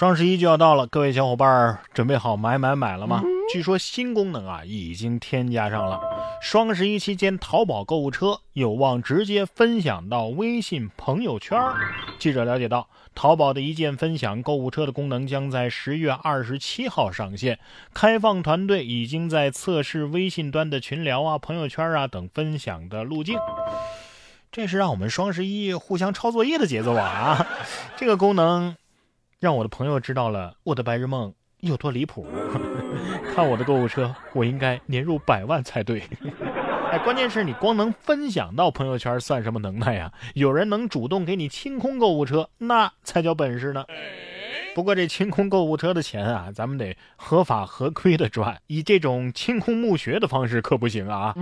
双十一就要到了，各位小伙伴儿准备好买买买了吗？据说新功能啊已经添加上了。双十一期间，淘宝购物车有望直接分享到微信朋友圈。记者了解到，淘宝的一键分享购物车的功能将在十月二十七号上线，开放团队已经在测试微信端的群聊啊、朋友圈啊等分享的路径。这是让我们双十一互相抄作业的节奏啊！这个功能。让我的朋友知道了我的白日梦有多离谱。看我的购物车，我应该年入百万才对。哎，关键是你光能分享到朋友圈算什么能耐呀？有人能主动给你清空购物车，那才叫本事呢。不过这清空购物车的钱啊，咱们得合法合规的赚，以这种清空墓穴的方式可不行啊。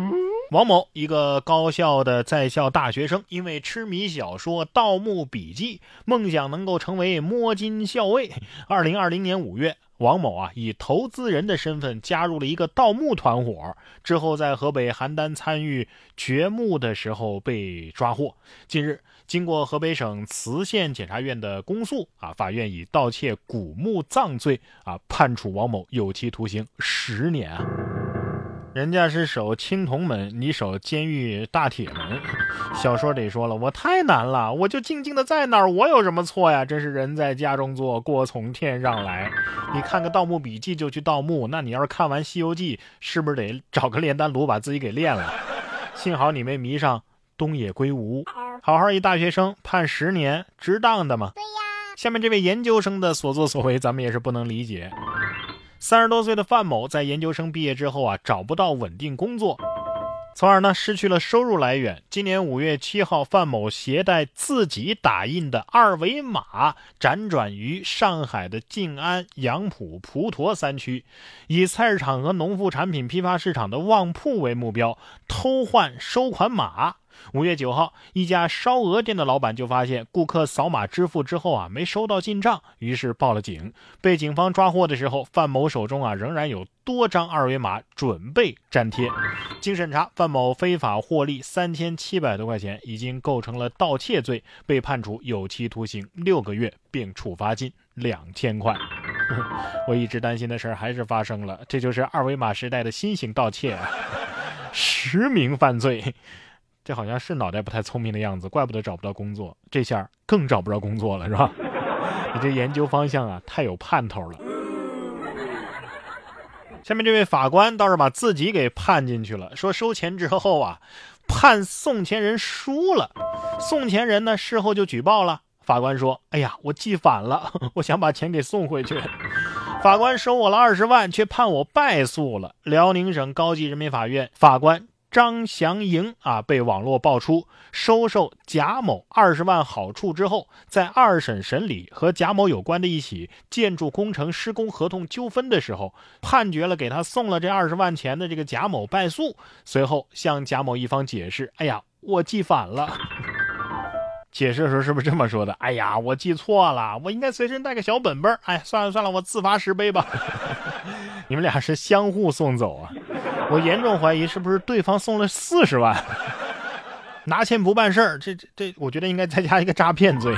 王某，一个高校的在校大学生，因为痴迷小说《盗墓笔记》，梦想能够成为摸金校尉。二零二零年五月，王某啊以投资人的身份加入了一个盗墓团伙，之后在河北邯郸参与掘墓的时候被抓获。近日，经过河北省磁县检察院的公诉啊，法院以盗窃古墓葬罪啊判处王某有期徒刑十年啊。人家是守青铜门，你守监狱大铁门。小说得说了，我太难了，我就静静的在那儿，我有什么错呀？真是人在家中坐，锅从天上来。你看个《盗墓笔记》就去盗墓，那你要是看完《西游记》，是不是得找个炼丹炉把自己给炼了？幸好你没迷上东野圭吾，好好一大学生判十年，值当的吗？对呀。下面这位研究生的所作所为，咱们也是不能理解。三十多岁的范某在研究生毕业之后啊，找不到稳定工作，从而呢失去了收入来源。今年五月七号，范某携带自己打印的二维码，辗转于上海的静安、杨浦、普陀三区，以菜市场和农副产品批发市场的旺铺为目标，偷换收款码。五月九号，一家烧鹅店的老板就发现顾客扫码支付之后啊，没收到进账，于是报了警。被警方抓获的时候，范某手中啊仍然有多张二维码，准备粘贴。经审查，范某非法获利三千七百多块钱，已经构成了盗窃罪，被判处有期徒刑六个月，并处罚金两千块。我一直担心的事儿还是发生了，这就是二维码时代的新型盗窃啊，实名犯罪。这好像是脑袋不太聪明的样子，怪不得找不到工作。这下更找不着工作了，是吧？你这研究方向啊，太有盼头了。下面这位法官倒是把自己给判进去了，说收钱之后啊，判送钱人输了，送钱人呢事后就举报了。法官说：“哎呀，我记反了，我想把钱给送回去。”法官收我了二十万，却判我败诉了。辽宁省高级人民法院法官。张祥营啊，被网络爆出收受贾某二十万好处之后，在二审审理和贾某有关的一起建筑工程施工合同纠纷的时候，判决了给他送了这二十万钱的这个贾某败诉。随后向贾某一方解释：“哎呀，我记反了。”解释的时候是不是这么说的？“哎呀，我记错了，我应该随身带个小本本。”哎，算了算了，我自罚十杯吧。你们俩是相互送走啊？我严重怀疑是不是对方送了四十万，拿钱不办事儿，这这这，我觉得应该再加一个诈骗罪。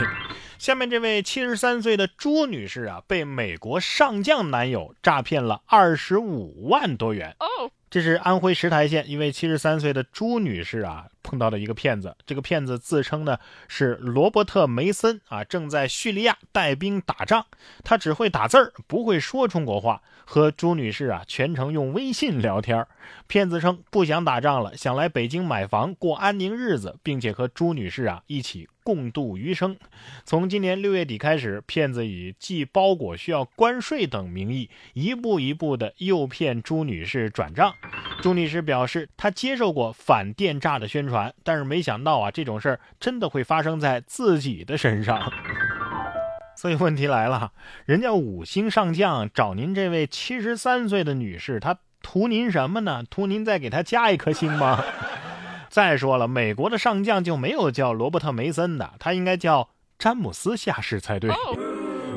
下面这位七十三岁的朱女士啊，被美国上将男友诈骗了二十五万多元。哦，这是安徽石台县一位七十三岁的朱女士啊。碰到的一个骗子，这个骗子自称呢是罗伯特梅森啊，正在叙利亚带兵打仗，他只会打字儿，不会说中国话，和朱女士啊全程用微信聊天。骗子称不想打仗了，想来北京买房过安宁日子，并且和朱女士啊一起共度余生。从今年六月底开始，骗子以寄包裹需要关税等名义，一步一步的诱骗朱女士转账。朱女士表示，她接受过反电诈的宣传。但是没想到啊，这种事儿真的会发生在自己的身上。所以问题来了，人家五星上将找您这位七十三岁的女士，她图您什么呢？图您再给她加一颗星吗？再说了，美国的上将就没有叫罗伯特梅森的，他应该叫詹姆斯下士才对。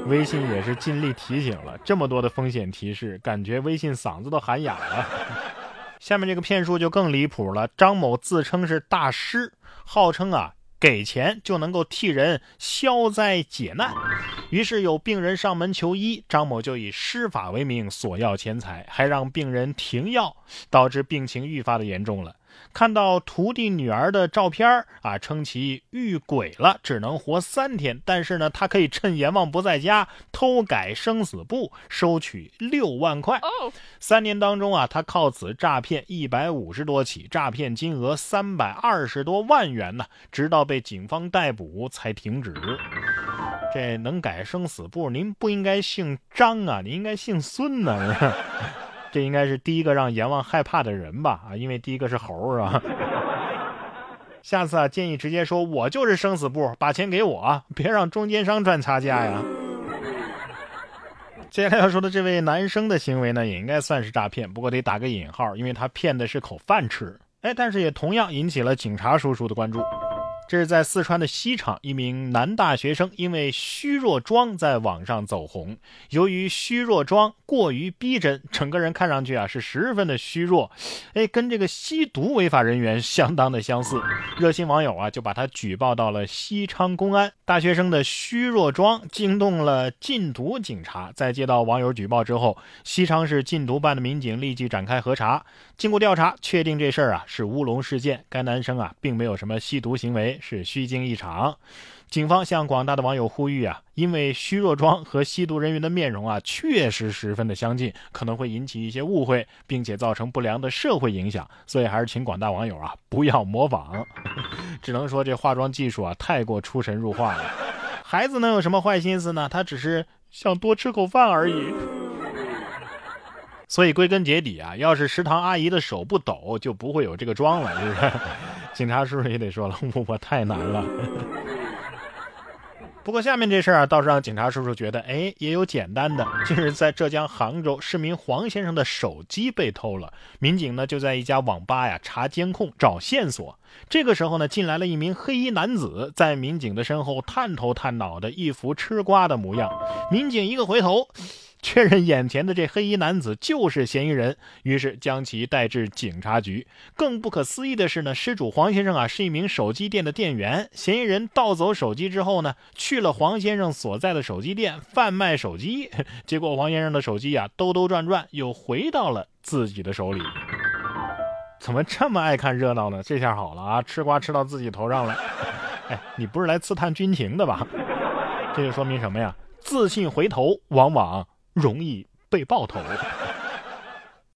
微信也是尽力提醒了，这么多的风险提示，感觉微信嗓子都喊哑了。下面这个骗术就更离谱了。张某自称是大师，号称啊给钱就能够替人消灾解难。于是有病人上门求医，张某就以施法为名索要钱财，还让病人停药，导致病情愈发的严重了。看到徒弟女儿的照片啊，称其遇鬼了，只能活三天。但是呢，他可以趁阎王不在家偷改生死簿，收取六万块。三年当中啊，他靠此诈骗一百五十多起，诈骗金额三百二十多万元呢。直到被警方逮捕才停止。这能改生死簿，您不应该姓张啊，您应该姓孙呢。这应该是第一个让阎王害怕的人吧？啊，因为第一个是猴是吧？下次啊，建议直接说，我就是生死簿，把钱给我，别让中间商赚差价呀。接下来要说的这位男生的行为呢，也应该算是诈骗，不过得打个引号，因为他骗的是口饭吃。哎，但是也同样引起了警察叔叔的关注。这是在四川的西昌，一名男大学生因为虚弱妆在网上走红。由于虚弱妆过于逼真，整个人看上去啊是十分的虚弱，哎，跟这个吸毒违法人员相当的相似。热心网友啊就把他举报到了西昌公安。大学生的虚弱妆惊动了禁毒警察，在接到网友举报之后，西昌市禁毒办的民警立即展开核查。经过调查，确定这事儿啊是乌龙事件，该男生啊并没有什么吸毒行为。是虚惊一场，警方向广大的网友呼吁啊，因为虚弱妆和吸毒人员的面容啊确实十分的相近，可能会引起一些误会，并且造成不良的社会影响，所以还是请广大网友啊不要模仿。只能说这化妆技术啊太过出神入化了。孩子能有什么坏心思呢？他只是想多吃口饭而已。所以归根结底啊，要是食堂阿姨的手不抖，就不会有这个妆了，是不是？警察叔叔也得说了，我我太难了。不过下面这事儿啊，倒是让警察叔叔觉得，哎，也有简单的。近日在浙江杭州，市民黄先生的手机被偷了，民警呢就在一家网吧呀查监控找线索。这个时候呢，进来了一名黑衣男子，在民警的身后探头探脑的一副吃瓜的模样。民警一个回头。确认眼前的这黑衣男子就是嫌疑人，于是将其带至警察局。更不可思议的是呢，失主黄先生啊是一名手机店的店员。嫌疑人盗走手机之后呢，去了黄先生所在的手机店贩卖手机。结果黄先生的手机啊兜兜转转又回到了自己的手里。怎么这么爱看热闹呢？这下好了啊，吃瓜吃到自己头上了。哎，你不是来刺探军情的吧？这就说明什么呀？自信回头往往。容易被爆头。